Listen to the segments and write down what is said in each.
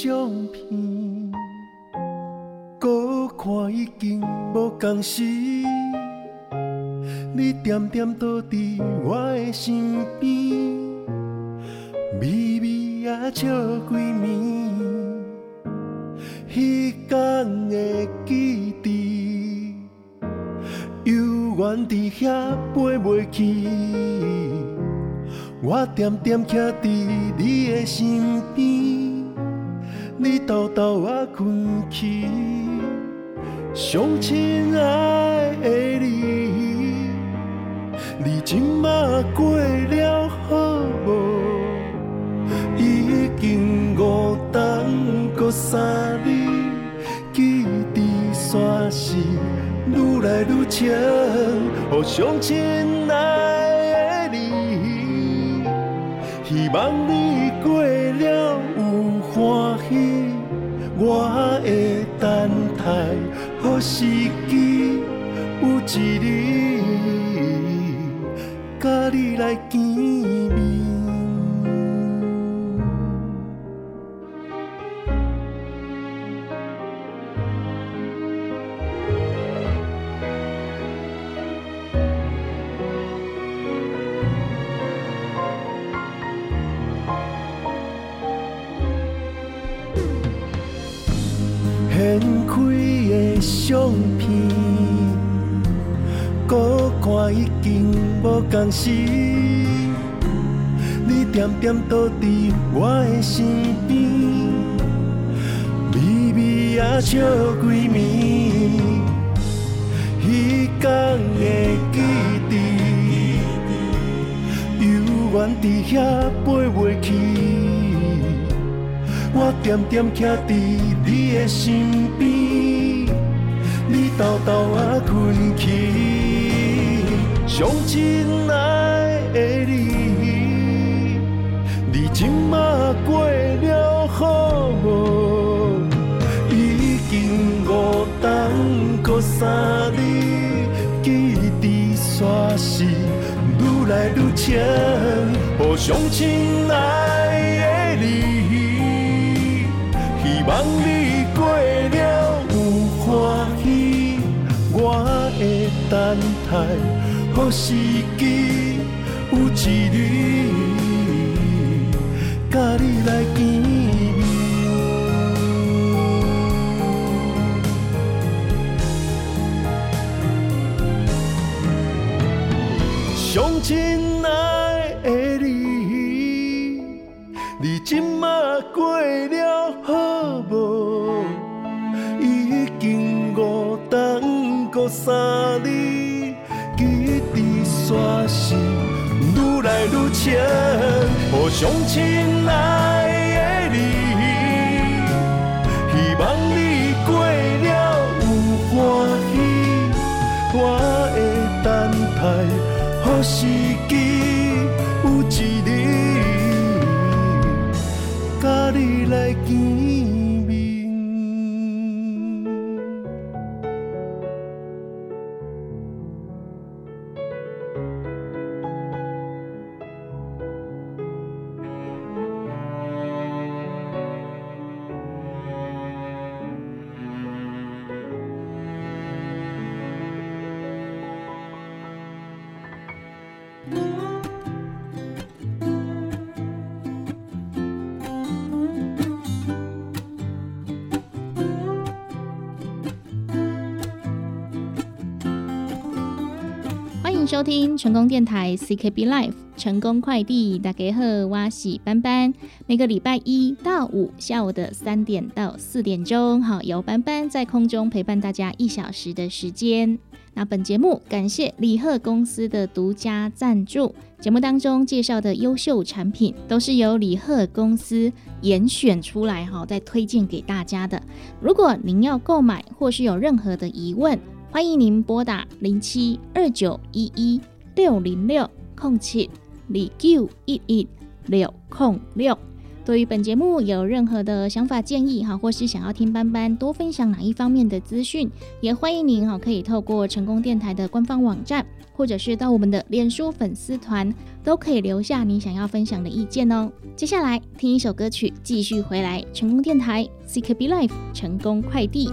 相片，搁看已经无共时。你点点倒伫我的身边，微微啊笑几暝，彼天的记忆，犹原伫遐飞袂去。我点点徛伫你的身边，偷偷啊困去，上亲爱的你。你今嘛过了好无？已经五冬过三日，记忆煞是愈来愈深。互相亲爱的你，希望你时机有一日。甲你来见掀开的相片，搁看已经无共时。你点点倒伫我的身边，微微啊笑几暝。彼天的记忆，犹原伫遐飞袂去。我点点徛伫你的身边，你偷偷啊困去，上亲爱的你，你今嘛过了好无？已经五冬过三日，记忆煞是愈来愈深，互相亲爱望你过了有欢喜，我会等待，好时机有一日，甲你来见面。上亲来愈深。互相亲爱的你，希望你过了有欢喜，我会等待。好时机收听成功电台 CKB Life 成功快递，大家好，我是班班。每个礼拜一到五下午的三点到四点钟，好，由班班在空中陪伴大家一小时的时间。那本节目感谢李贺公司的独家赞助，节目当中介绍的优秀产品都是由李贺公司严选出来，哈，再推荐给大家的。如果您要购买或是有任何的疑问，欢迎您拨打零七二九一一六零六空七二九一一六空六。对于本节目有任何的想法建议哈，或是想要听班班多分享哪一方面的资讯，也欢迎您哈可以透过成功电台的官方网站，或者是到我们的脸书粉丝团，都可以留下你想要分享的意见哦。接下来听一首歌曲，继续回来成功电台 CKB Life 成功快递。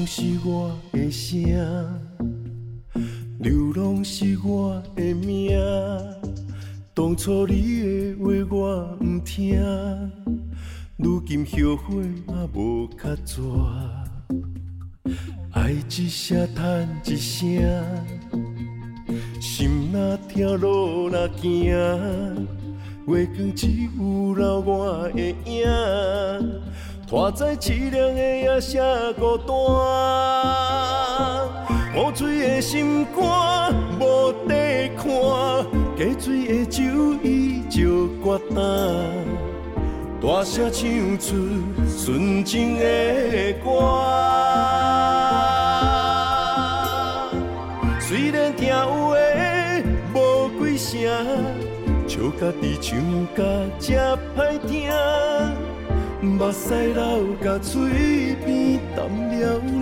总是我的声，流浪是我的命。当初你的话我不听，如今后悔嘛无较绝。爱一声叹一声，心若痛路若行，月光只有留我的影。拖在凄凉的夜色孤单，雨水的心肝无地看，加水的酒依旧决淡，大声唱出纯情的歌。虽然听有的无几声，笑家己唱甲这歹听。目屎流，甲嘴边淡了领。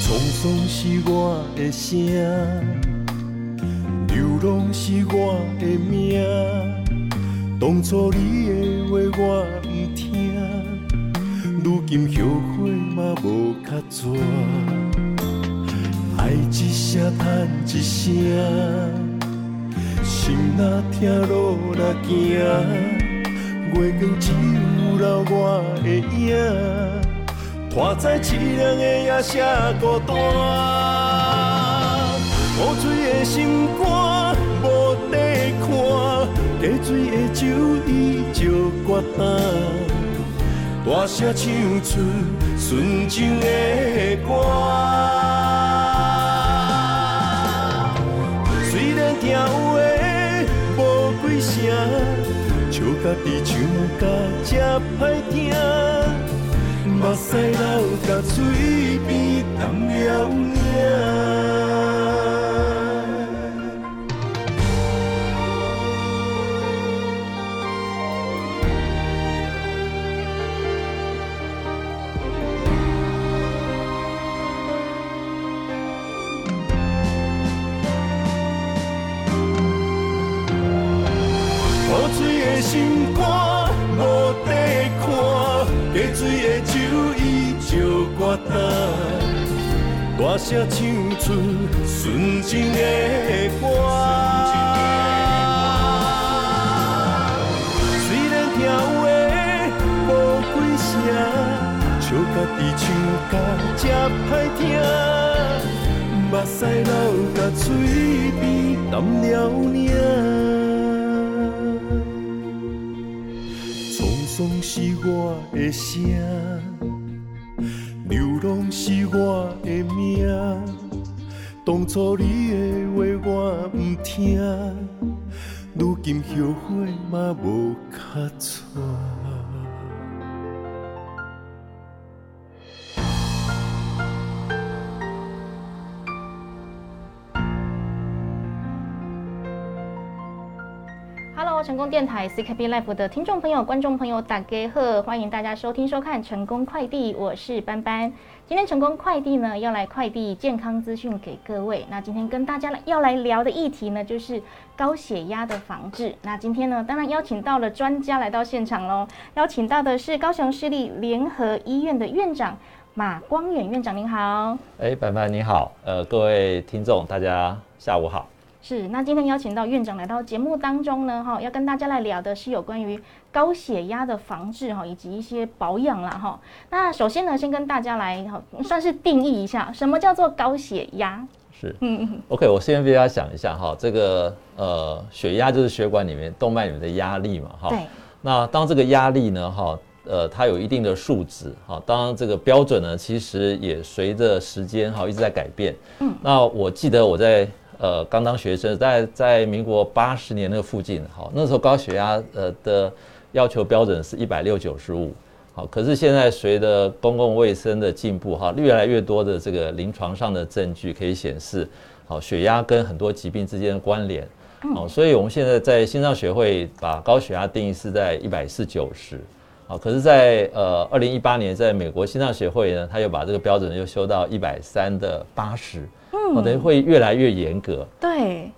沧桑是我的声。拢是我的命，当初你的话我不听，如今后悔嘛无较绝。爱一声叹一声，心若痛路若行，月光只有留我的影，拖在凄凉的夜色孤单，雨水的心肝。加水的酒依旧决淡，大声唱出纯情的歌。虽然听话无几声，笑家己唱甲这歹听，目屎流甲嘴边淡了影。水的酒依旧决淡，大声唱出纯情的歌。虽然听有的无几声，笑家己唱甲这歹听，目屎流甲嘴边淡了领。总是我的声，流浪是我的命。当初你的话我不听，如今后悔嘛无卡错。成功电台 CKB Life 的听众朋友、观众朋友，大家好，欢迎大家收听收看成功快递，我是班班。今天成功快递呢要来快递健康资讯给各位。那今天跟大家要来聊的议题呢，就是高血压的防治。那今天呢，当然邀请到了专家来到现场喽，邀请到的是高雄市立联合医院的院长马光远院长，您好。哎，班班你好，呃，各位听众大家下午好。是，那今天邀请到院长来到节目当中呢，哈，要跟大家来聊的是有关于高血压的防治哈，以及一些保养啦哈。那首先呢，先跟大家来哈，算是定义一下，什么叫做高血压？是，嗯嗯，OK，我先给大家想一下哈，这个呃，血压就是血管里面动脉里面的压力嘛，哈。对。那当这个压力呢，哈，呃，它有一定的数值，哈，当然这个标准呢，其实也随着时间哈一直在改变。嗯。那我记得我在。呃，刚当学生，在在民国八十年那个附近，好，那时候高血压呃的要求标准是一百六九十五，好，可是现在随着公共卫生的进步，哈，越来越多的这个临床上的证据可以显示，好，血压跟很多疾病之间的关联，好，所以我们现在在心脏学会把高血压定义是在一百四九十，好，可是，在呃二零一八年，在美国心脏协会呢，他又把这个标准又修到一百三的八十。嗯，等于会越来越严格。对，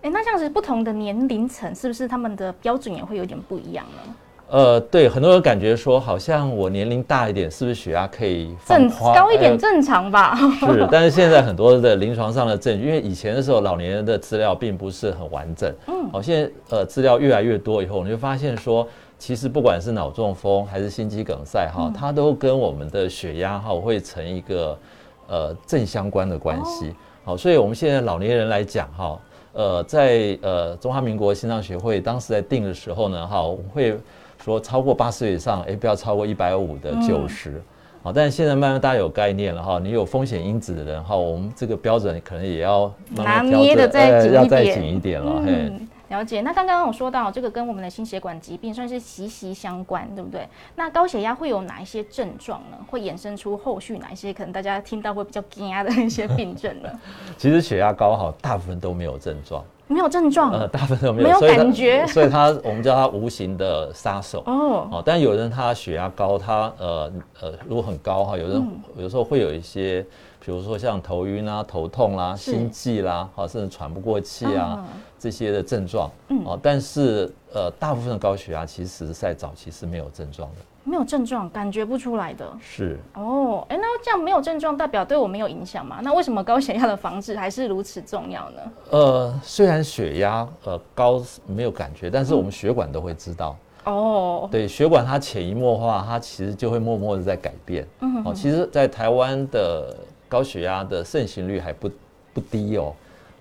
哎，那这样子不同的年龄层是不是他们的标准也会有点不一样呢？呃，对，很多人感觉说，好像我年龄大一点，是不是血压可以正高一点正常吧？是，但是现在很多的临床上的证据，因为以前的时候老年人的资料并不是很完整，嗯，好，现在呃资料越来越多以后，你就发现说，其实不管是脑中风还是心肌梗塞哈，它都跟我们的血压哈会成一个。呃，正相关的关系，好，所以我们现在老年人来讲，哈，呃，在呃中华民国心脏学会当时在定的时候呢，哈，我们会说超过八十岁以上，哎，不要超过一百五的九十，好，但是现在慢慢大家有概念了哈，你有风险因子的人，哈，我们这个标准可能也要慢慢捏的再要再紧一点了，嘿。了解，那刚刚我说到这个跟我们的心血管疾病算是息息相关，对不对？那高血压会有哪一些症状呢？会衍生出后续哪一些可能大家听到会比较惊讶的一些病症呢？其实血压高哈，大部分都没有症状，没有症状，呃，大部分都没有，没有感觉，所以它 我们叫它无形的杀手哦。哦，但有人他血压高，他呃呃如果很高哈，有人有时候会有一些，比如说像头晕啊、头痛啦、心悸啦，好，甚至喘不过气啊。这些的症状，嗯，哦，但是呃，大部分的高血压其实在早期是没有症状的，没有症状，感觉不出来的。是哦，哎，那这样没有症状，代表对我没有影响吗？那为什么高血压的防治还是如此重要呢？呃，虽然血压呃高没有感觉，但是我们血管都会知道。哦，对，血管它潜移默化，它其实就会默默的在改变。嗯，哦，其实，在台湾的高血压的盛行率还不不低哦。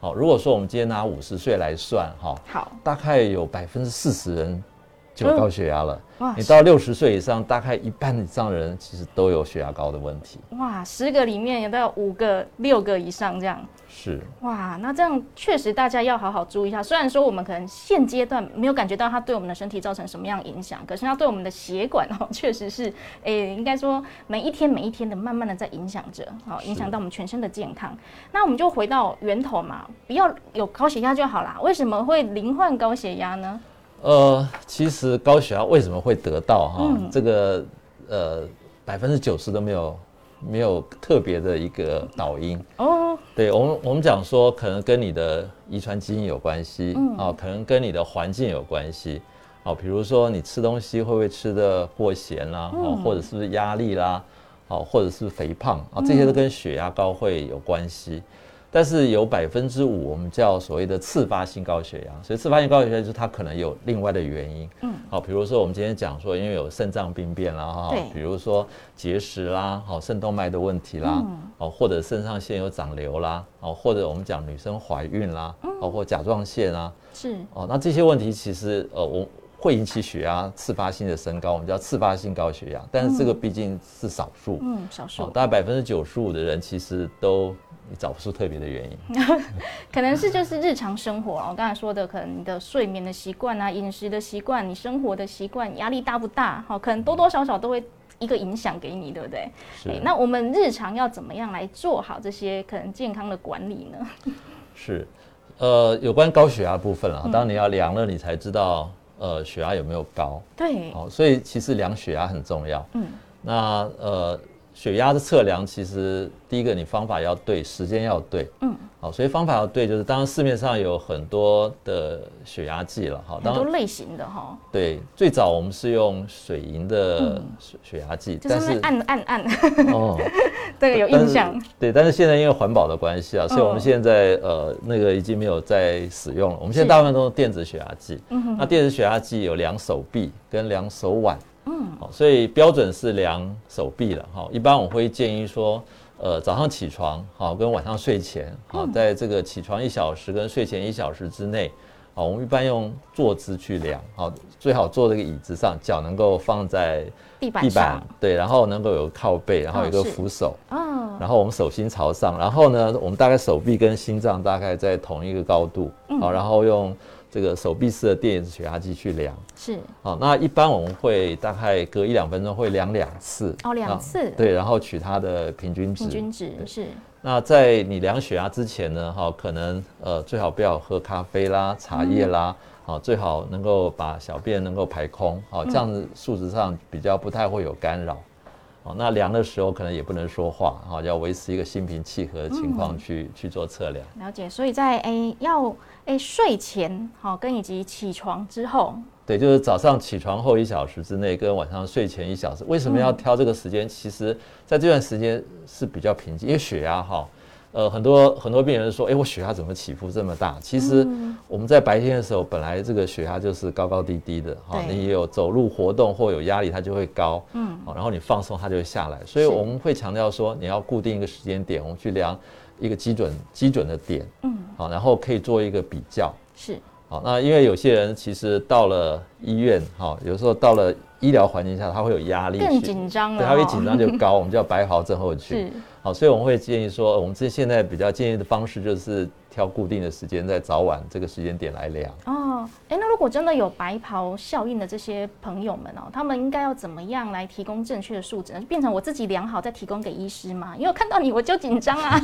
好，如果说我们今天拿五十岁来算，哈，好，大概有百分之四十人就高血压了。你到六十岁以上，大概一半以上的人其实都有血压高的问题。哇，十个里面有到五个、六个以上这样。是。哇，那这样确实大家要好好注意一下。虽然说我们可能现阶段没有感觉到它对我们的身体造成什么样影响，可是它对我们的血管哦，确实是，诶，应该说每一天每一天的慢慢的在影响着，好，影响到我们全身的健康。那我们就回到源头嘛，不要有高血压就好啦。为什么会罹患高血压呢？呃，其实高血压为什么会得到哈？这个呃，百分之九十都没有没有特别的一个导因哦。对我们我们讲说，可能跟你的遗传基因有关系啊，可能跟你的环境有关系啊。比如说你吃东西会不会吃的过咸啦？哦，或者是不是压力啦？哦，或者是肥胖啊？这些都跟血压高会有关系。但是有百分之五，我们叫所谓的次发性高血压，所以次发性高血压就是它可能有另外的原因。嗯，好，比如说我们今天讲说，因为有肾脏病变啦，哈，比如说结石啦，好，肾动脉的问题啦，哦，或者肾上腺有长瘤啦，哦，或者我们讲女生怀孕啦，包括甲状腺啊，是，哦，那这些问题其实呃，我会引起血压次发性的升高，我们叫次发性高血压，但是这个毕竟是少数，嗯，少数，大概百分之九十五的人其实都。你找不出特别的原因，可能是就是日常生活我刚才说的，可能你的睡眠的习惯啊，饮食的习惯，你生活的习惯，压力大不大？好，可能多多少少都会一个影响给你，对不对？是。那我们日常要怎么样来做好这些可能健康的管理呢？是，呃，有关高血压部分啊，当你要量了，你才知道呃血压有没有高。对，哦，所以其实量血压很重要。嗯，那呃。血压的测量，其实第一个你方法要对，时间要对，嗯，好，所以方法要对，就是当然市面上有很多的血压计了，哈，很多类型的哈。对，最早我们是用水银的血血压计，但是按按按，哦，这个有印象。对，但是现在因为环保的关系啊，所以我们现在呃那个已经没有在使用了。我们现在大部分都是电子血压计，嗯那电子血压计有量手臂跟量手腕。嗯，好，所以标准是量手臂了哈。一般我会建议说，呃，早上起床好，跟晚上睡前好，在这个起床一小时跟睡前一小时之内，好，我们一般用坐姿去量，好，最好坐这个椅子上，脚能够放在地板上，对，然后能够有靠背，然后有一个扶手，嗯，然后我们手心朝上，然后呢，我们大概手臂跟心脏大概在同一个高度，好，然后用。这个手臂式的电子血压计去量。是。好，那一般我们会大概隔一两分钟会量两次。哦，两次。对，然后取它的平均值。平均值是。那在你量血压之前呢，哈，可能呃最好不要喝咖啡啦、茶叶啦，好，最好能够把小便能够排空，好，这样子数值上比较不太会有干扰。哦，那量的时候可能也不能说话，哈，要维持一个心平气和的情况去去做测量。了解，所以在诶要诶睡前好跟以及起床之后，对，就是早上起床后一小时之内跟晚上睡前一小时，为什么要挑这个时间？其实在这段时间是比较平静，因为血压哈。呃，很多很多病人说，哎，我血压怎么起伏这么大？其实我们在白天的时候，本来这个血压就是高高低低的，哈，你有走路活动或有压力，它就会高，嗯，好，然后你放松，它就会下来。所以我们会强调说，你要固定一个时间点，我们去量一个基准基准的点，嗯，好，然后可以做一个比较，是，好，那因为有些人其实到了医院，哈，有时候到了医疗环境下，他会有压力，更紧张了，对，他会紧张就高，我们叫白袍症候群。好，所以我们会建议说，我们这现在比较建议的方式就是。挑固定的时间，在早晚这个时间点来量哦。哎，那如果真的有白袍效应的这些朋友们哦，他们应该要怎么样来提供正确的数值呢？变成我自己量好再提供给医师吗？因为我看到你我就紧张啊，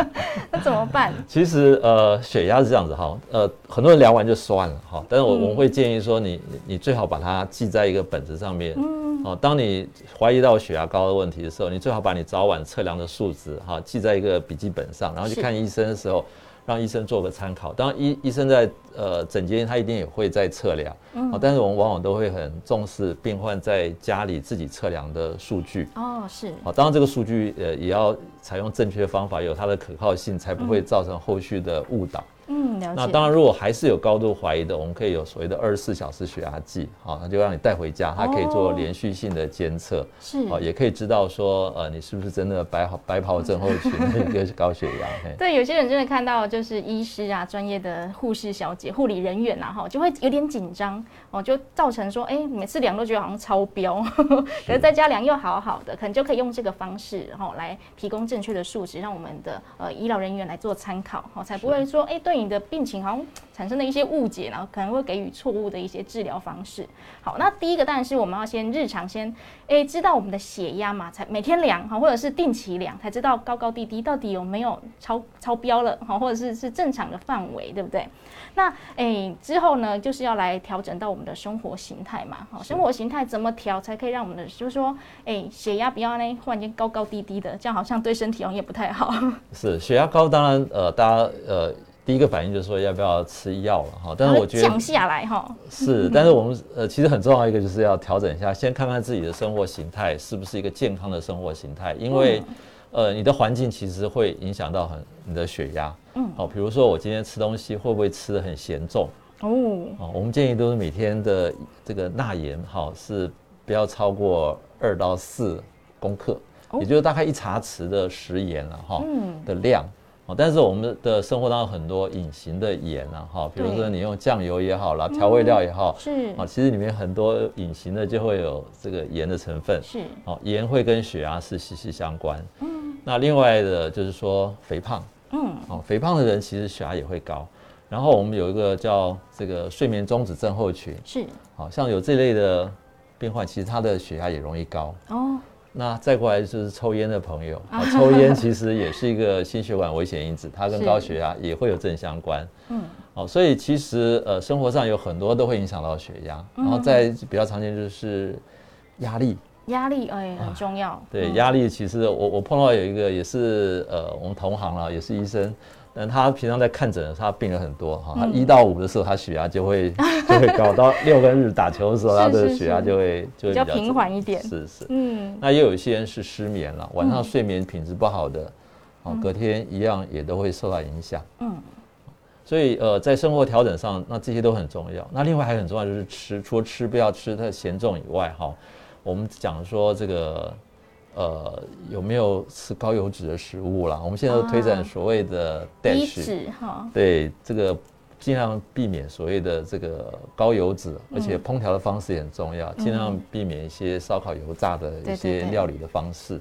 那怎么办？其实呃，血压是这样子哈，呃，很多人量完就算了哈，但是我我们会建议说，你你最好把它记在一个本子上面。嗯。哦，当你怀疑到血压高的问题的时候，你最好把你早晚测量的数值哈记在一个笔记本上，然后去看医生的时候。让医生做个参考，当然医医生在呃诊间，他一定也会在测量，嗯，但是我们往往都会很重视病患在家里自己测量的数据，哦，是，好，当然这个数据呃也要采用正确方法，有它的可靠性，才不会造成后续的误导。嗯，了解。那当然，如果还是有高度怀疑的，我们可以有所谓的二十四小时血压计，好，那就让你带回家，它可以做连续性的监测，是，哦，也可以知道说，呃，你是不是真的白白袍症候群 一个高血压？对，有些人真的看到就是医师啊，专业的护士小姐、护理人员啊，哈，就会有点紧张，哦，就造成说，哎，每次量都觉得好像超标，可是在家量又好好的，可能就可以用这个方式，然后来提供正确的数值，让我们的呃医疗人员来做参考，哦，才不会说，哎，对。你的病情好像产生了一些误解，然后可能会给予错误的一些治疗方式。好，那第一个当然是我们要先日常先诶知道我们的血压嘛，才每天量哈，或者是定期量，才知道高高低低到底有没有超超标了哈，或者是是正常的范围，对不对？那诶之后呢，就是要来调整到我们的生活形态嘛。好，生活形态怎么调才可以让我们的就是说诶血压不要呢忽然间高高低低的，这样好像对身体好像也不太好。是血压高，当然呃大家呃。第一个反应就是说要不要吃药了哈，但是我觉得降下来哈。是，但是我们呃其实很重要一个就是要调整一下，先看看自己的生活形态是不是一个健康的生活形态，因为呃你的环境其实会影响到很你的血压，嗯，好，比如说我今天吃东西会不会吃的很咸重？哦，哦，我们建议都是每天的这个钠盐哈是不要超过二到四公克，也就是大概一茶匙的食盐了哈的量。哦，但是我们的生活当中很多隐形的盐啊，哈，比如说你用酱油也好啦，调味料也好，是。啊，其实里面很多隐形的就会有这个盐的成分，是。哦，盐会跟血压是息息相关。嗯，那另外的就是说肥胖，嗯，哦，肥胖的人其实血压也会高。然后我们有一个叫这个睡眠中止症候群，是，好像有这类的病患，其实他的血压也容易高。哦。那再过来就是抽烟的朋友，抽烟其实也是一个心血管危险因子，它跟高血压也会有正相关。嗯，好，所以其实呃生活上有很多都会影响到血压，然后再比较常见就是压力。压力哎很重要。对，压力其实我我碰到有一个也是呃我们同行了，也是医生，但他平常在看诊的时候，他病人很多哈，他一到五的时候他血压就会 就会高，到六跟日打球的时候他的血压就会就会比较平缓一点。是是，嗯，那也有一些人是失眠了，晚上睡眠品质不好的，哦，隔天一样也都会受到影响。嗯，所以呃在生活调整上，那这些都很重要。那另外还很重要就是吃，除了吃不要吃太咸重以外，哈。我们讲说这个，呃，有没有吃高油脂的食物啦？我们现在都推展所谓的低脂哈，对这个尽量避免所谓的这个高油脂，而且烹调的方式也很重要，尽量避免一些烧烤、油炸的一些料理的方式。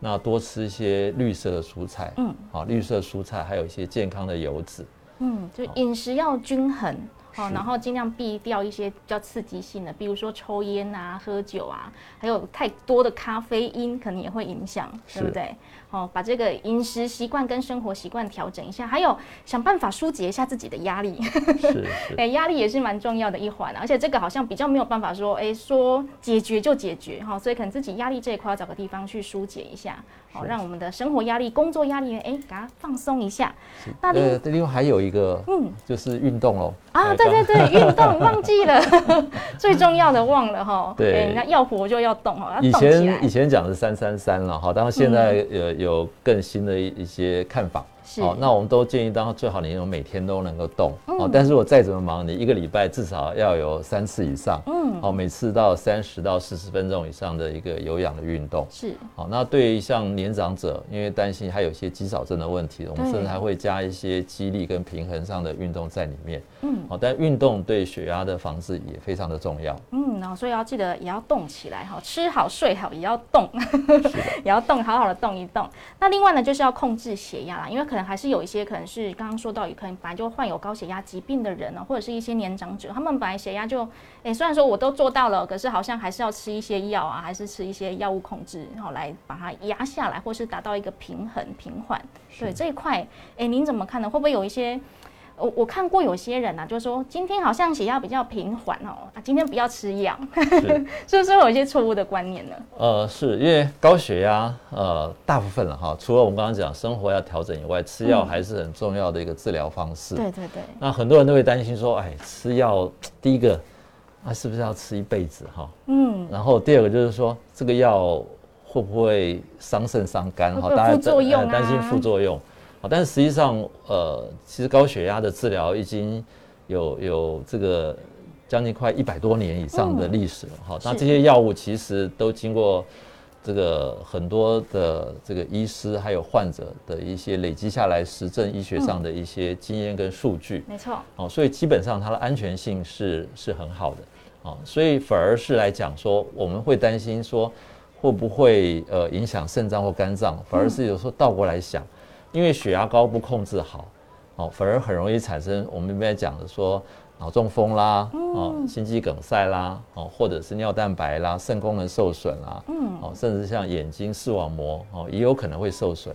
那多吃一些绿色的蔬菜，嗯，好，绿色蔬菜还有一些健康的油脂，嗯，就饮食要均衡。哦，然后尽量避掉一些比较刺激性的，比如说抽烟啊、喝酒啊，还有太多的咖啡因，可能也会影响，对不对？哦，把这个饮食习惯跟生活习惯调整一下，还有想办法疏解一下自己的压力。是，哎，压力也是蛮重要的一环，而且这个好像比较没有办法说，哎，说解决就解决哈，所以可能自己压力这一块要找个地方去疏解一下，好，让我们的生活压力、工作压力，哎，给它放松一下。那呃，另外还有一个，嗯，就是运动哦。啊，对对对，运动 忘记了，最重要的忘了哈。对，那要活就要动哈，以前以前讲是三三三了哈，但是现在有。有更新的一一些看法。好，那我们都建议，当最好你有每天都能够动。哦，但是我再怎么忙，你一个礼拜至少要有三次以上。嗯，好，每次到三十到四十分钟以上的一个有氧的运动。是。好，那对于像年长者，因为担心还有一些肌少症的问题，我们甚至还会加一些肌力跟平衡上的运动在里面。嗯。好，但运动对血压的防治也非常的重要。嗯，然后所以要记得也要动起来哈，吃好睡好也要动，也要动，好好的动一动。那另外呢，就是要控制血压啦，因为可能还是有一些可能是刚刚说到，可能本来就患有高血压疾病的人呢，或者是一些年长者，他们本来血压就，哎，虽然说我都做到了，可是好像还是要吃一些药啊，还是吃一些药物控制，然后来把它压下来，或是达到一个平衡平缓。对这一块，哎，您怎么看呢？会不会有一些？我我看过有些人呐，就说今天好像血压比较平缓哦，啊，今天不要吃药，是 不是有一些错误的观念呢？呃，是因为高血压，呃，大部分了哈，除了我们刚刚讲生活要调整以外，吃药还是很重要的一个治疗方式。对对对。那很多人都会担心说，哎，吃药第一个，啊，是不是要吃一辈子哈？嗯。然后第二个就是说，这个药会不会伤肾伤肝？哈，大家担心副作用。好，但是实际上，呃，其实高血压的治疗已经有有这个将近快一百多年以上的历史了。好，那这些药物其实都经过这个很多的这个医师还有患者的一些累积下来实证医学上的一些经验跟数据。没错。哦，所以基本上它的安全性是是很好的。哦，所以反而是来讲说，我们会担心说会不会呃影响肾脏或肝脏，反而是有时候倒过来想。因为血压高不控制好，哦，反而很容易产生我们这边讲的说脑中风啦，哦，心肌梗塞啦，哦，或者是尿蛋白啦，肾功能受损啦，嗯，哦，甚至像眼睛视网膜哦，也有可能会受损。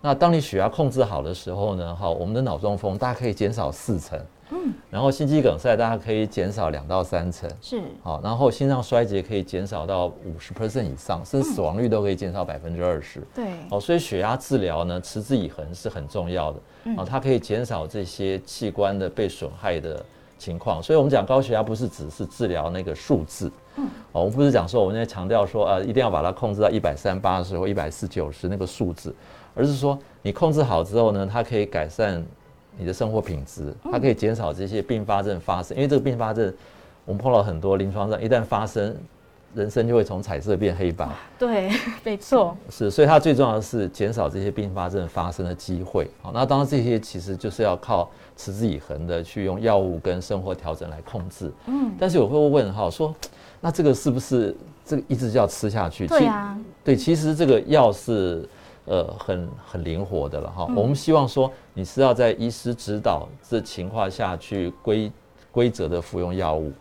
那当你血压控制好的时候呢，哈，我们的脑中风大概可以减少四成。嗯，然后心肌梗塞大家可以减少两到三成，是好，然后心脏衰竭可以减少到五十 percent 以上，甚至死亡率都可以减少百分之二十。对，哦，所以血压治疗呢，持之以恒是很重要的。哦，它可以减少这些器官的被损害的情况。所以我们讲高血压不是只是治疗那个数字，嗯，哦，我们不是讲说我们在强调说呃一定要把它控制到一百三八十或一百四九十那个数字，而是说你控制好之后呢，它可以改善。你的生活品质，它可以减少这些并发症发生，因为这个并发症，我们碰到很多临床上一旦发生，人生就会从彩色变黑白。对，没错。是，所以它最重要的是减少这些并发症发生的机会。好，那当然这些其实就是要靠持之以恒的去用药物跟生活调整来控制。嗯。但是我会问哈，说那这个是不是这个一直就要吃下去？对啊。对，其实这个药是。呃，很很灵活的了哈。我们希望说，你是要在医师指导这情况下去规规则的服用药物。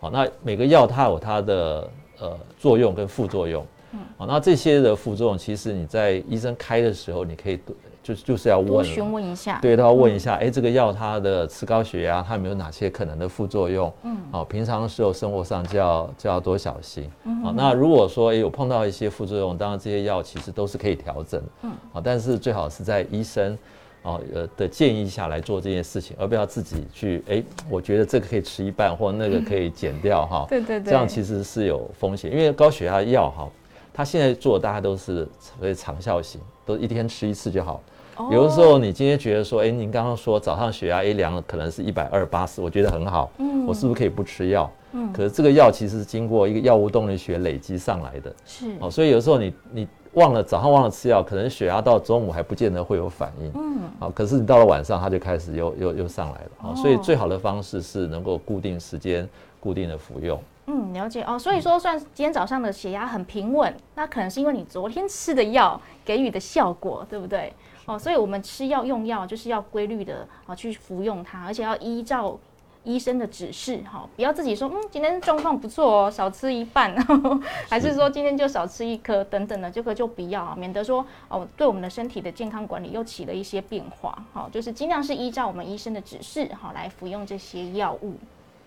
好，那每个药它有它的呃作用跟副作用。嗯。好，那这些的副作用，其实你在医生开的时候，你可以就就是要问询问一下，对，都要问一下，哎，这个药它的吃高血压，它有没有哪些可能的副作用？嗯，哦，平常的时候生活上就要就要多小心。嗯，那如果说哎有碰到一些副作用，当然这些药其实都是可以调整。嗯，好，但是最好是在医生。哦，呃的建议下来做这件事情，而不要自己去哎，我觉得这个可以吃一半，或那个 可以减掉哈。对对对，这样其实是有风险，因为高血压药哈，它现在做大家都是所谓长效型，都一天吃一次就好。有的时候你今天觉得说，哎，您刚刚说早上血压一量可能是一百二八十，我觉得很好，嗯，我是不是可以不吃药？嗯，可是这个药其实是经过一个药物动力学累积上来的，是哦，所以有时候你你。忘了早上忘了吃药，可能血压到中午还不见得会有反应。嗯，好，可是你到了晚上，它就开始又又又上来了。哦，所以最好的方式是能够固定时间、固定的服用。嗯，了解哦。所以说，算今天早上的血压很平稳，那可能是因为你昨天吃的药给予的效果，对不对？哦，所以我们吃药用药就是要规律的啊去服用它，而且要依照。医生的指示，哈，不要自己说，嗯，今天状况不错哦，少吃一半，还是说今天就少吃一颗等等的，这个就不要，免得说哦，对我们的身体的健康管理又起了一些变化，好，就是尽量是依照我们医生的指示，哈，来服用这些药物，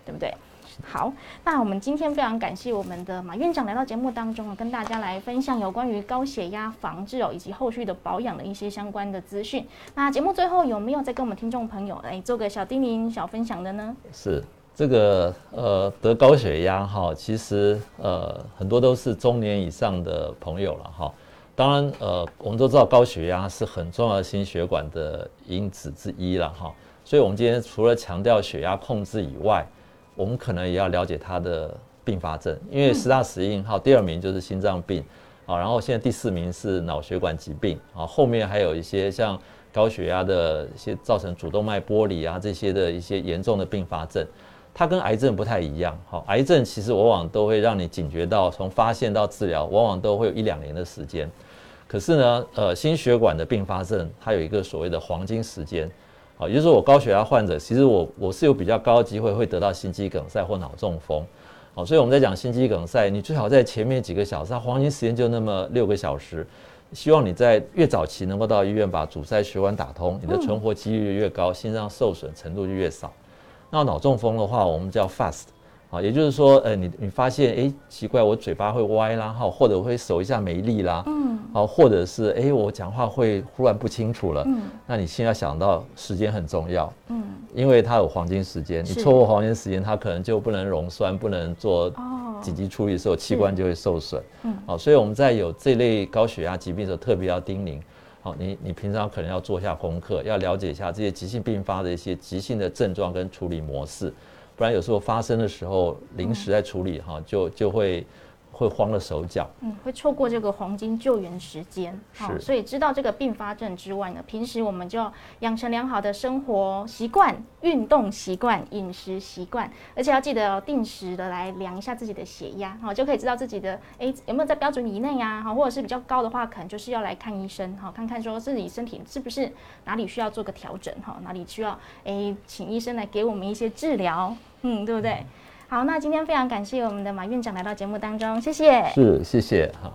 对不对？好，那我们今天非常感谢我们的马院长来到节目当中啊，跟大家来分享有关于高血压防治哦，以及后续的保养的一些相关的资讯。那节目最后有没有再跟我们听众朋友来做个小叮咛、小分享的呢？是这个呃，得高血压哈，其实呃很多都是中年以上的朋友了哈。当然呃，我们都知道高血压是很重要的心血管的因子之一了哈。所以，我们今天除了强调血压控制以外，我们可能也要了解它的并发症，因为十大死因，好，第二名就是心脏病，啊，然后现在第四名是脑血管疾病，啊，后面还有一些像高血压的一些造成主动脉剥离啊这些的一些严重的并发症，它跟癌症不太一样，好，癌症其实往往都会让你警觉到，从发现到治疗，往往都会有一两年的时间，可是呢，呃，心血管的并发症它有一个所谓的黄金时间。啊，也就是说，我高血压患者，其实我我是有比较高的机会会得到心肌梗塞或脑中风。好，所以我们在讲心肌梗塞，你最好在前面几个小时，它黄金时间就那么六个小时，希望你在越早期能够到医院把阻塞血管打通，你的存活几率越高，心脏受损程度就越少。那脑中风的话，我们叫 fast。啊，也就是说，呃，你你发现，哎，奇怪，我嘴巴会歪啦，哈，或者会手一下没力啦，嗯，好，或者是，哎，我讲话会忽然不清楚了，嗯，那你现在想到时间很重要，嗯，因为它有黄金时间，你错过黄金时间，它可能就不能溶栓，不能做紧急处理的时候，器官就会受损，嗯，好，所以我们在有这类高血压疾病的时候，特别要叮咛，好，你你平常可能要做一下功课，要了解一下这些急性并发的一些急性的症状跟处理模式。不然有时候发生的时候，临时在处理哈，就就会。会慌了手脚，嗯，会错过这个黄金救援时间，好，所以知道这个并发症之外呢，平时我们就要养成良好的生活习惯、运动习惯、饮食习惯，而且要记得定时的来量一下自己的血压，好，就可以知道自己的哎有没有在标准以内呀，好，或者是比较高的话，可能就是要来看医生，好，看看说自己身体是不是哪里需要做个调整，哈，哪里需要哎请医生来给我们一些治疗，嗯，对不对？好，那今天非常感谢我们的马院长来到节目当中，谢谢。是，谢谢，好。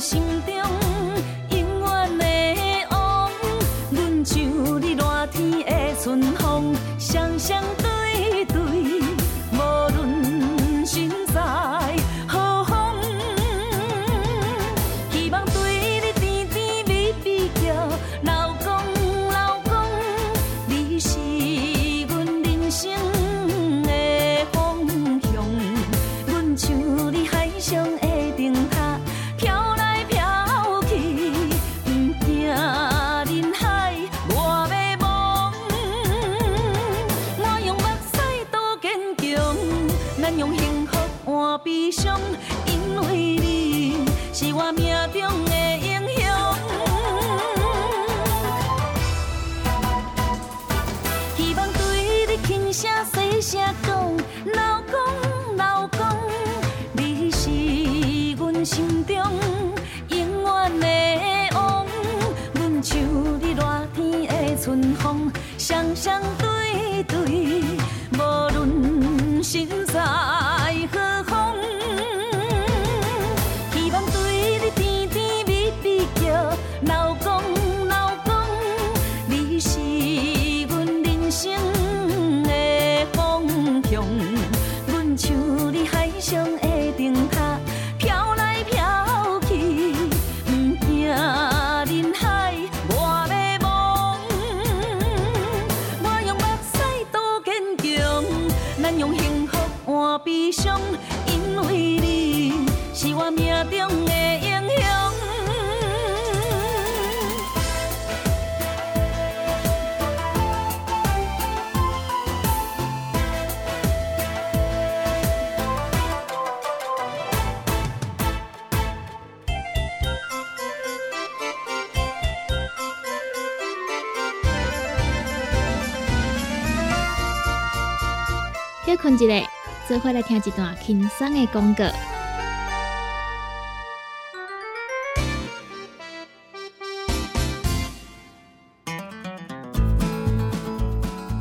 心困一下，做伙来听一段轻松的广告。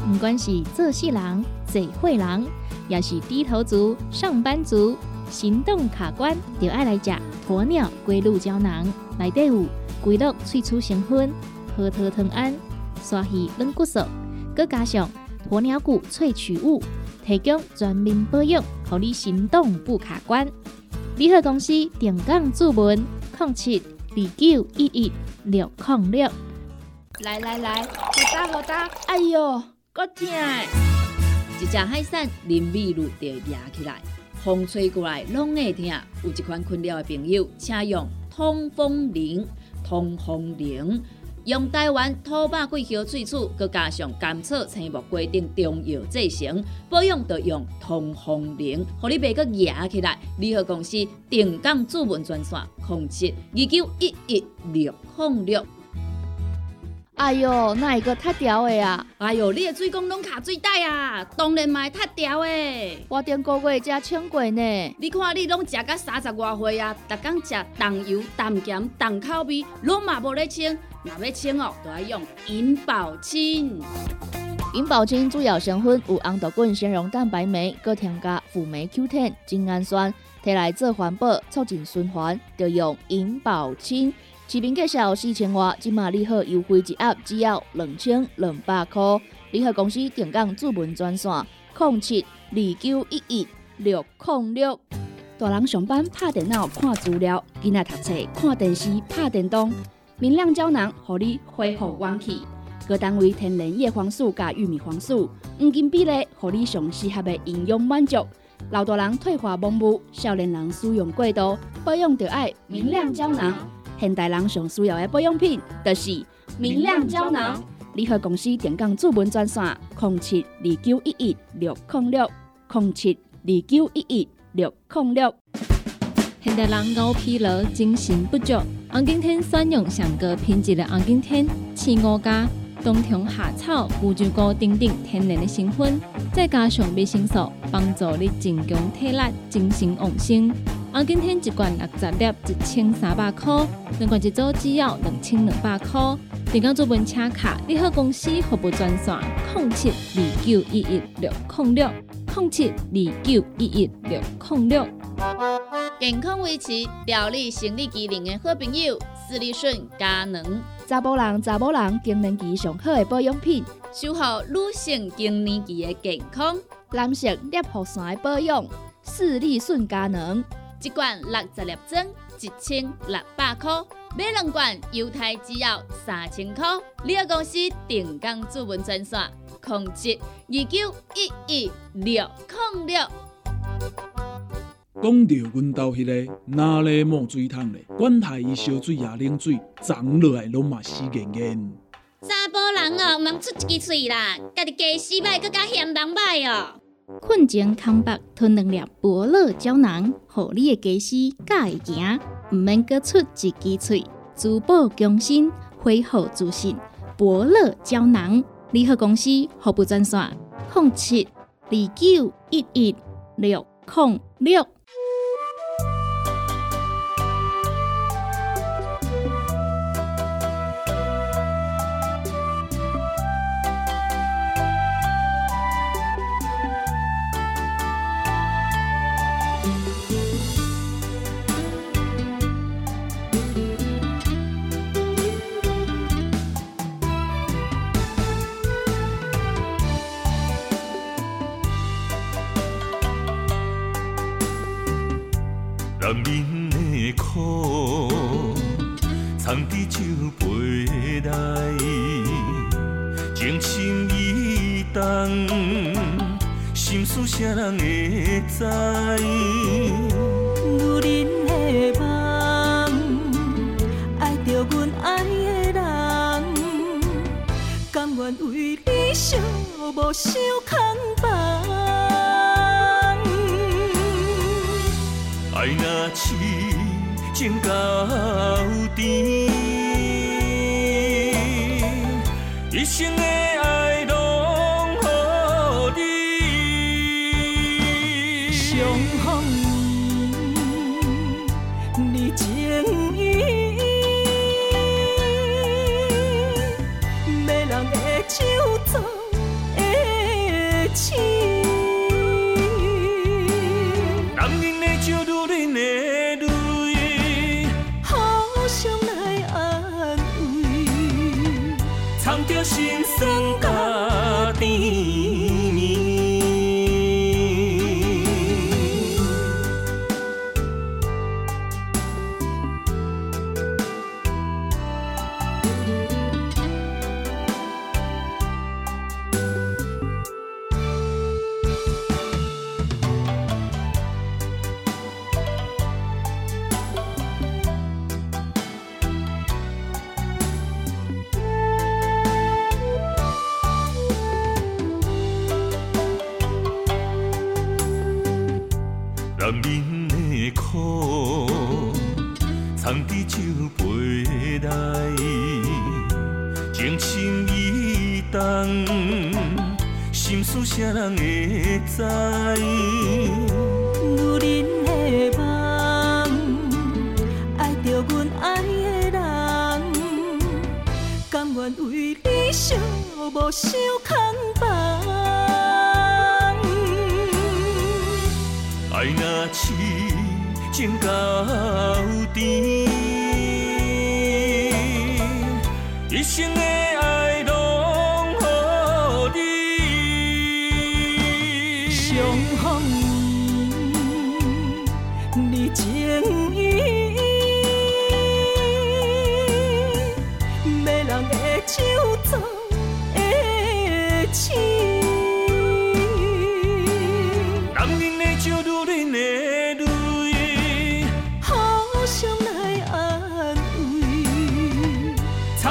不管是做事人、嘴会人，也是低头族、上班族，行动卡关，就爱来吃鸵鸟龟鹿胶囊。内底有龟鹿萃取成分、核桃藤胺、刷鱼软骨素，佮加上鸵鸟骨萃取物。提供全面保养，让你行动不卡关。联合公司定岗注文：零七二九一一六零六。来来来，好打好打！哎哟，够痛！一只海扇淋雨露就压起来，风吹过来拢会痛。有一款困扰的朋友，请用通风铃，通风铃。用台湾土白桂花萃取，佮加上甘草、青木、规定中药制成，保养要用通风灵，互你袂佮热起来。联合公司定岗主文专线：控制二九一一六六。哎哟，那一个塌掉的啊？哎哟，你的水工拢卡水袋啊！当然卖塌掉的。我顶个月才清过呢。你看你拢食到三十外岁啊，逐天食重油、重咸、重口味，拢嘛无咧清。若要清哦，都要用银保清。银保清主要成分有红豆根、纤溶蛋白酶，搁添加辅酶 Q10、精氨酸，摕来做环保，促进循环，就用银保清。市民介绍四千瓦，今马利好优惠一盒只要两千两百块。利好公司定岗主文专线：零七二九一一六零六。大人上班拍电脑看资料，囡仔读册看电视拍电动。明亮胶囊，合你恢复元气。各单位天然叶黄素加玉米黄素，黄金比例，合你上适合的营养满足。老大人退化盲目，少年人使用过度，保养就要明亮胶囊。现代人上需要的保养品，就是明亮胶囊。联合公司电讲注文专线：零七二九一一六零六零七二九一一六零六。现代人熬疲劳，精神不足。红景天选用上个品质的红景天，青五加冬虫夏草、乌鸡菇等等天然的成分，再加上维生素，帮助你增强体力、精神旺盛。红景天一罐六十粒，一千三百块；两罐一组只要两千两百块。订购做文车卡，你好公司服务专线：零七二九一一六零六零七二九一一六零六。健康维持、调理生理机能的好朋友——斯利顺佳能。查甫人、查某人更年期上好的保养品，守护女性更年期的健康。男性尿酸的保养，斯利顺佳能。一罐六十粒装，一千六百块；买两罐，犹太只要三千块。你个公司定岗主文专线：控制二九一一六零六。讲到阮兜迄个哪里冒水桶咧，管他伊烧水也冷水，长落来拢嘛死严严。查甫人哦，毋出一支嘴啦，家己家死歹，更加嫌人歹哦。困前康白吞两粒伯乐胶囊，互你的家死甲会行，毋免割出一支嘴，珠宝强身，恢复自信。伯乐胶囊，联合公司服务专线：零七二九一一六零六。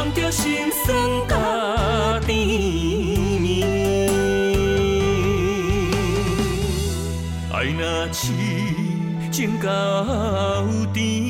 藏着心酸甲甜蜜。爱若痴情到甜，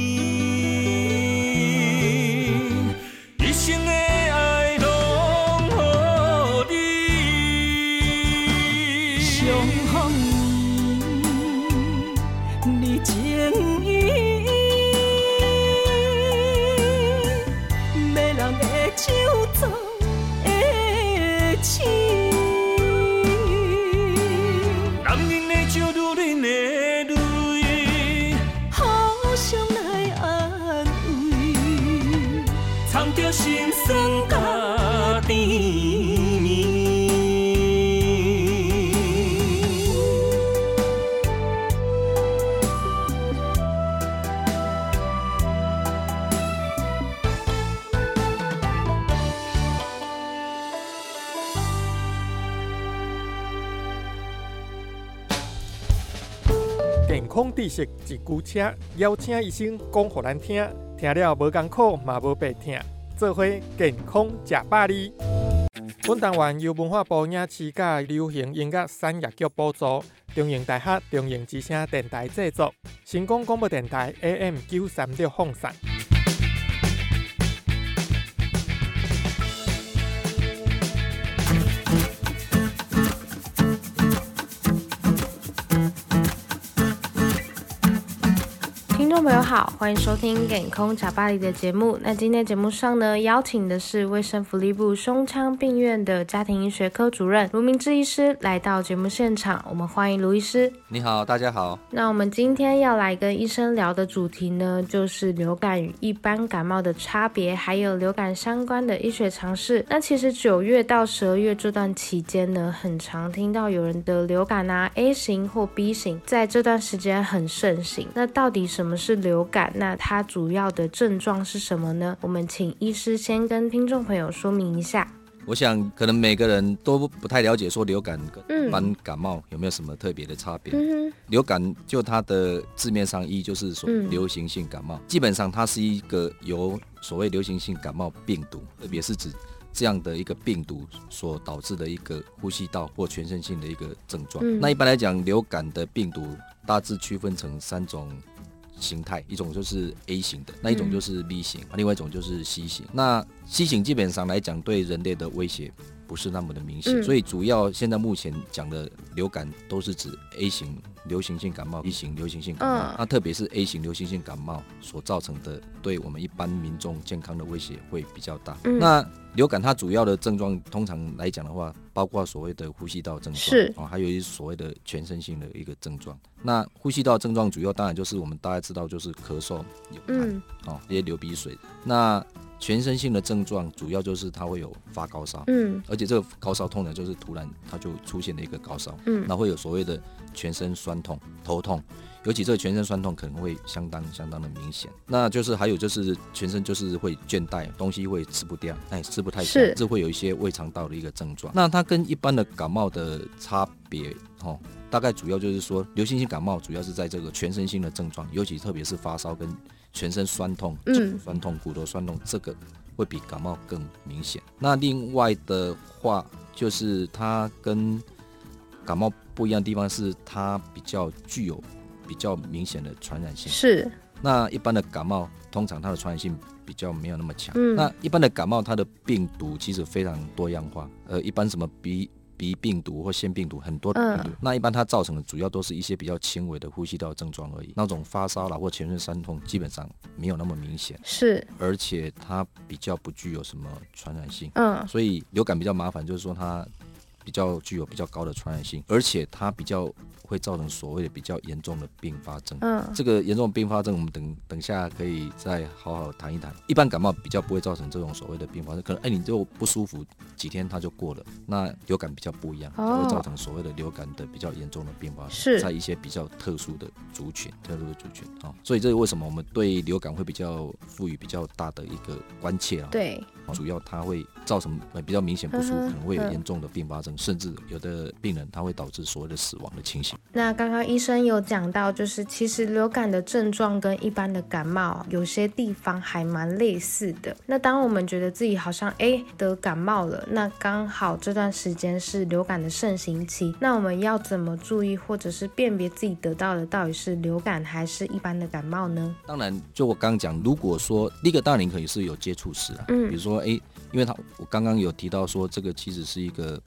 知识一句车，邀请医生讲互咱听，听了无艰苦嘛无白听，做伙健康食百里。本单元由文化部影视甲流行音乐产业局补助，中影大学中影之声电台制作，成功广播电台 AM 九三六放送。朋友好，欢迎收听《健空茶巴黎》的节目。那今天节目上呢，邀请的是卫生福利部胸腔病院的家庭医学科主任卢明志医师来到节目现场，我们欢迎卢医师。你好，大家好。那我们今天要来跟医生聊的主题呢，就是流感与一般感冒的差别，还有流感相关的医学常识。那其实九月到十二月这段期间呢，很常听到有人得流感啊，A 型或 B 型，在这段时间很盛行。那到底什么是流感？那它主要的症状是什么呢？我们请医师先跟听众朋友说明一下。我想可能每个人都不太了解说流感跟嗯一般感冒有没有什么特别的差别。嗯，流感就它的字面上意义就是说嗯流行性感冒，基本上它是一个由所谓流行性感冒病毒，特别是指这样的一个病毒所导致的一个呼吸道或全身性的一个症状。嗯那一般来讲，流感的病毒大致区分成三种。形态一种就是 A 型的，那一种就是 B 型，另外一种就是 C 型。那 C 型基本上来讲对人类的威胁不是那么的明显，嗯所以主要现在目前讲的流感都是指 A 型流行性感冒、B 型流行性感冒。嗯那特别是 A 型流行性感冒所造成的对我们一般民众健康的威胁会比较大。嗯那流感它主要的症状，通常来讲的话，包括所谓的呼吸道症状，是哦，还有一些所谓的全身性的一个症状。那呼吸道症状主要当然就是我们大家知道就是咳嗽、有痰，嗯哦，一些流鼻水。那全身性的症状主要就是它会有发高烧，嗯。而且这个高烧痛呢就是突然它就出现了一个高烧，嗯。那会有所谓的全身酸痛、头痛，尤其这个全身酸痛可能会相当相当的明显。那就是还有就是全身就是会倦怠，东西会吃不掉，哎，吃不太下是，这会有一些胃肠道的一个症状。那它跟一般的感冒的差别，哦，大概主要就是说，流行性感冒主要是在这个全身性的症状，尤其特别是发烧跟全身酸痛、嗯酸痛、骨头酸痛，这个会比感冒更明显。那另外的话，就是它跟感冒不一样的地方是，它比较具有比较明显的传染性。是那一般的感冒，通常它的传染性比较没有那么强。嗯那一般的感冒，它的病毒其实非常多样化。呃，一般什么鼻鼻病毒或腺病毒很多病毒，嗯那一般它造成的主要都是一些比较轻微的呼吸道症状而已。那种发烧啦或全身酸痛，基本上没有那么明显，是而且它比较不具有什么传染性。嗯所以流感比较麻烦，就是说它比较具有比较高的传染性，而且它比较会造成所谓的比较严重的并发症。嗯，这个严重并发症，我们等等下可以再好好谈一谈。一般感冒比较不会造成这种所谓的并发症，可能哎你就不舒服几天它就过了。那流感比较不一样，会造成所谓的流感的比较严重的并发症，在一些比较特殊的族群、特殊的族群啊。所以这是为什么我们对流感会比较赋予比较大的一个关切啊？对，主要它会造成呃比较明显不舒服，可能会有严重的并发症，甚至有的病人它会导致所谓的死亡的情形。那刚刚医生有讲到，就是其实流感的症状跟一般的感冒有些地方还蛮类似的。那当我们觉得自己好像哎得感冒了，那刚好这段时间是流感的盛行期，那我们要怎么注意或者是辨别自己得到的到底是流感还是一般的感冒呢？当然，就我刚刚讲，如果说第一个大龄可以是有接触史啊，嗯，比如说哎，因为他我刚刚有提到说这个其实是一个。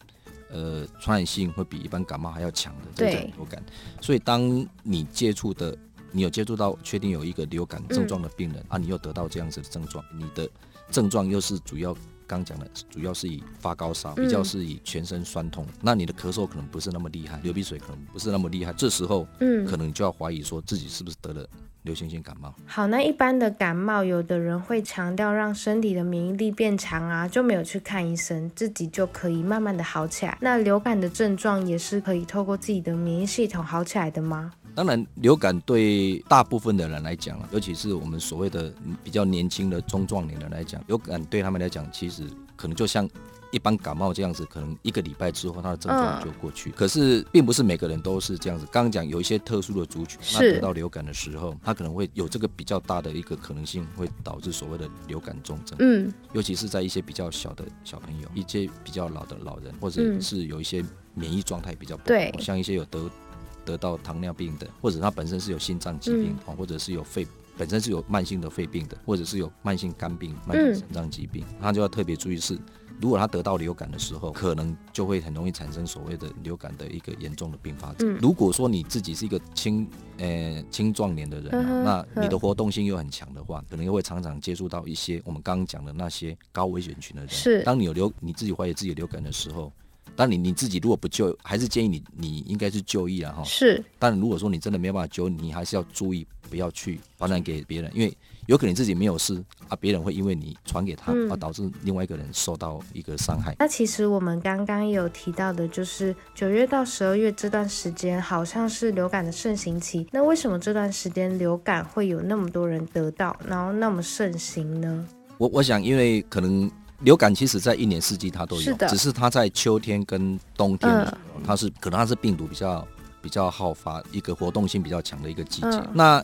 呃，传染性会比一般感冒还要强的这种流感，所以当你接触的，你有接触到确定有一个流感症状的病人啊，你又得到这样子的症状，你的症状又是主要刚讲的，主要是以发高烧，比较是以全身酸痛，那你的咳嗽可能不是那么厉害，流鼻水可能不是那么厉害，这时候，嗯，可能就要怀疑说自己是不是得了。流行性感冒，好，那一般的感冒，有的人会强调让身体的免疫力变强啊，就没有去看医生，自己就可以慢慢的好起来。那流感的症状也是可以透过自己的免疫系统好起来的吗？当然，流感对大部分的人来讲尤其是我们所谓的比较年轻的中壮年人来讲，流感对他们来讲，其实可能就像。一般感冒这样子，可能一个礼拜之后，他的症状就过去。可是，并不是每个人都是这样子。刚刚讲有一些特殊的族群，那得到流感的时候，他可能会有这个比较大的一个可能性，会导致所谓的流感重症。嗯，尤其是在一些比较小的小朋友，一些比较老的老人，或者是有一些免疫状态比较不好，像一些有得得到糖尿病的，或者他本身是有心脏疾病，或者是有肺本身是有慢性的肺病的，或者是有慢性肝病、慢性肾脏疾病，他就要特别注意是。如果他得到流感的时候，可能就会很容易产生所谓的流感的一个严重的并发症。如果说你自己是一个青呃青壮年的人，那你的活动性又很强的话，可能又会常常接触到一些我们刚刚讲的那些高危险群的人。是，当你有流你自己怀疑自己流感的时候，当你你自己如果不救，还是建议你你应该是就医了哈。是，但如果说你真的没有办法救，你还是要注意不要去传染给别人，因为。有可能自己没有事啊，别人会因为你传给他，而导致另外一个人受到一个伤害。那其实我们刚刚有提到的，就是九月到十二月这段时间，好像是流感的盛行期。那为什么这段时间流感会有那么多人得到，然后那么盛行呢？我我想，因为可能流感其实在一年四季它都有，只是它在秋天跟冬天，它是可能它是病毒比较比较好发，一个活动性比较强的一个季节。那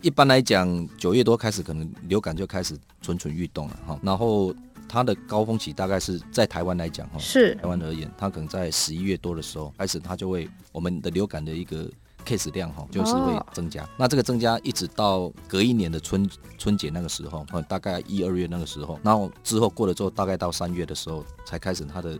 一般来讲，九月多开始，可能流感就开始蠢蠢欲动了哈。然后它的高峰期大概是在台湾来讲哈，是台湾而言，它可能在十一月多的时候开始，它就会我们的流感的一个 case 量哈，就是会增加。那这个增加一直到隔一年的春春节那个时候，大概一二月那个时候，然后之后过了之后，大概到三月的时候才开始它的。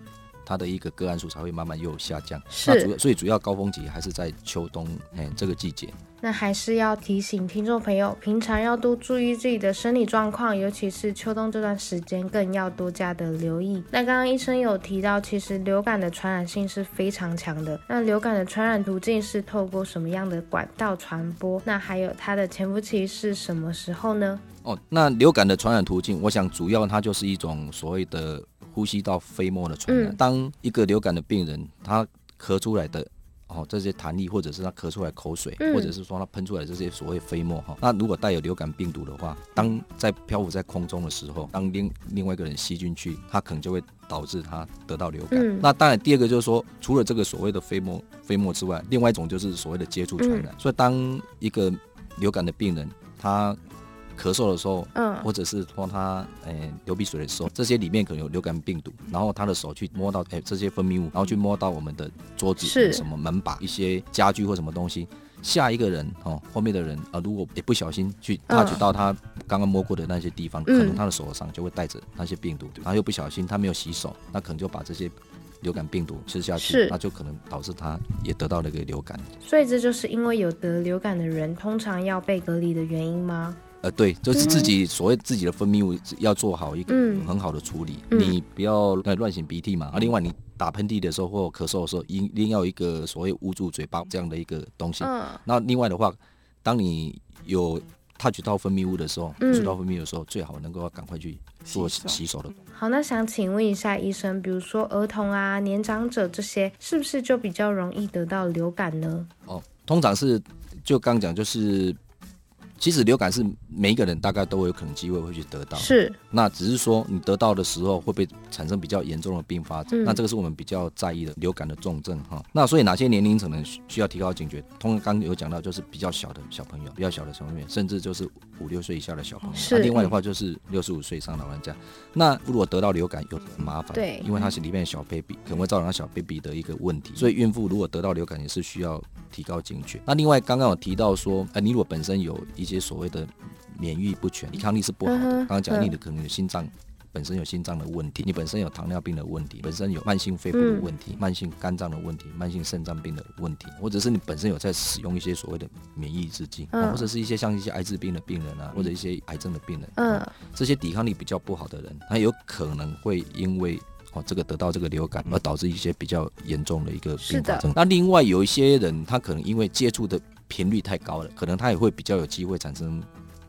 它的一个个案数才会慢慢又下降，那主所以主要高峰期还是在秋冬哎这个季节。那还是要提醒听众朋友，平常要多注意自己的生理状况，尤其是秋冬这段时间更要多加的留意。那刚刚医生有提到，其实流感的传染性是非常强的。那流感的传染途径是透过什么样的管道传播？那还有它的潜伏期是什么时候呢？哦，那流感的传染途径，我想主要它就是一种所谓的。呼吸道飞沫的传染。当一个流感的病人，他咳出来的哦这些痰液，或者是他咳出来口水，或者是说他喷出来这些所谓飞沫哈，那如果带有流感病毒的话，当在漂浮在空中的时候，当另另外一个人吸进去，他可能就会导致他得到流感。那当然，第二个就是说，除了这个所谓的飞沫飞沫之外，另外一种就是所谓的接触传染。所以，当一个流感的病人他咳嗽的时候，嗯，或者是说他诶流鼻水的时候，这些里面可能有流感病毒，然后他的手去摸到诶这些分泌物，然后去摸到我们的桌子、什么门把、一些家具或什么东西，下一个人哦，后面的人啊，如果也不小心去 touch 到他刚刚摸过的那些地方，可能他的手上就会带着那些病毒，然后又不小心他没有洗手，那可能就把这些流感病毒吃下去，那就可能导致他也得到了一个流感。所以这就是因为有得流感的人通常要被隔离的原因吗？呃，对，就是自己所谓自己的分泌物要做好一个很好的处理，你不要乱擤鼻涕嘛。啊，另外你打喷嚏的时候或咳嗽的时候，一定要一个所谓捂住嘴巴这样的一个东西。嗯那另外的话，当你有 touch 到分泌物的时候，触到分泌物的时候，最好能够赶快去做洗手的。好，那想请问一下医生，比如说儿童啊、年长者这些，是不是就比较容易得到流感呢？哦，通常是就刚讲就是。其实流感是每一个人大概都有可能机会会去得到，是。那只是说你得到的时候会不会产生比较严重的并发症？那这个是我们比较在意的流感的重症哈。那所以哪些年龄层呢需要提高警觉？通刚有讲到就是比较小的小朋友，比较小的小朋友，甚至就是五六岁以下的小朋友。是。另外的话就是六十五岁以上老人家。那如果得到流感有很麻烦，对，因为它是里面小 baby，可能会造成小 baby 的一个问题。所以孕妇如果得到流感也是需要提高警觉。那另外刚刚有提到说，呃，你如果本身有一些所谓的免疫不全，抵抗力是不好的。刚刚讲你的可能有心脏本身有心脏的问题，你本身有糖尿病的问题，本身有慢性肺部的问题，慢性肝脏的问题，慢性肾脏病的问题，或者是你本身有在使用一些所谓的免疫制剂，或者是一些像一些艾滋病的病人啊，或者一些癌症的病人，嗯，这些抵抗力比较不好的人，他有可能会因为哦这个得到这个流感而导致一些比较严重的一个并发症。那另外有一些人，他可能因为接触的频率太高了，可能他也会比较有机会产生。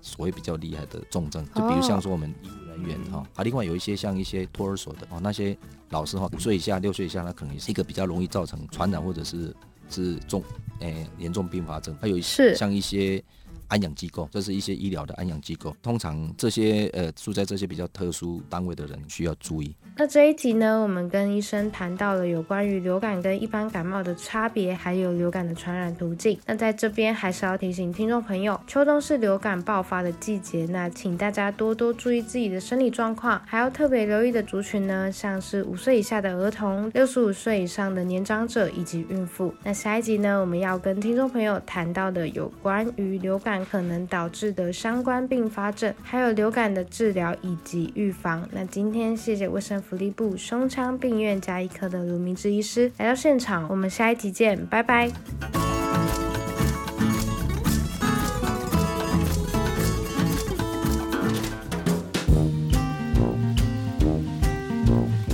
所谓比较厉害的重症，就比如像说我们医务人员哈，啊，另外有一些像一些托儿所的哦，那些老师哈，五岁以下、六岁以下，那可能也是一个比较容易造成传染或者是是重诶严重并发症，还有一些像一些。安养机构，这是一些医疗的安养机构。通常这些呃住在这些比较特殊单位的人需要注意。那这一集呢，我们跟医生谈到了有关于流感跟一般感冒的差别，还有流感的传染途径。那在这边还是要提醒听众朋友，秋冬是流感爆发的季节，那请大家多多注意自己的身体状况，还要特别留意的族群呢，像是五岁以下的儿童、六十五岁以上的年长者以及孕妇。那下一集呢，我们要跟听众朋友谈到的有关于流感。可能导致的相关并发症，还有流感的治疗以及预防。那今天谢谢卫生福利部胸腔病院加医科的卢明志医师来到现场，我们下一集见，拜拜。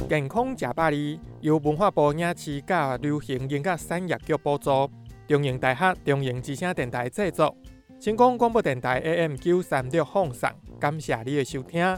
健康食百里由文化部影视甲流行音乐产业局补助，中营大学中营之声电台制作。成功广播电台 AM 九三六放送，感谢你的收听。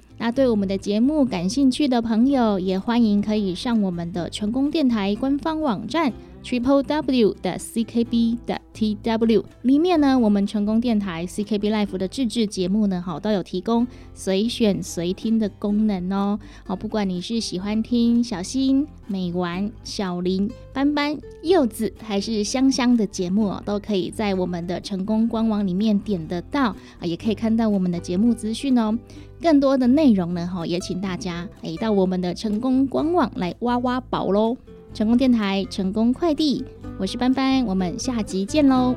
那对我们的节目感兴趣的朋友，也欢迎可以上我们的成功电台官方网站 triple w 的 ckb 的 tw 里面呢，我们成功电台 ckb life 的自制节目呢，好都有提供随选随听的功能哦。好，不管你是喜欢听小新、美丸、小林、斑斑、柚子，还是香香的节目哦，都可以在我们的成功官网里面点得到啊，也可以看到我们的节目资讯哦。更多的内容呢，哈，也请大家诶到我们的成功官网来挖挖宝喽！成功电台，成功快递，我是班班，我们下集见喽！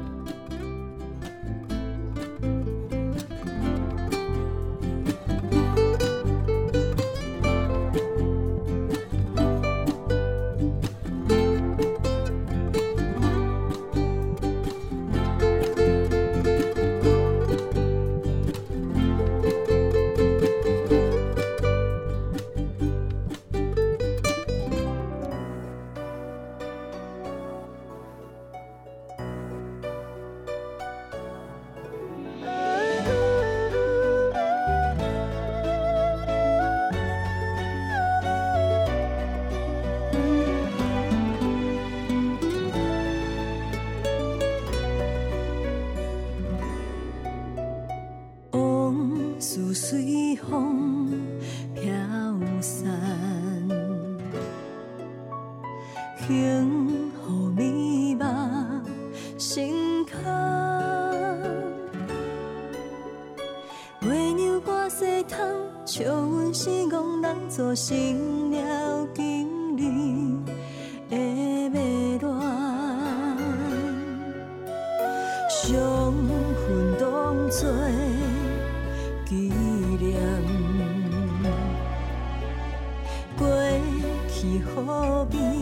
思念。过去何必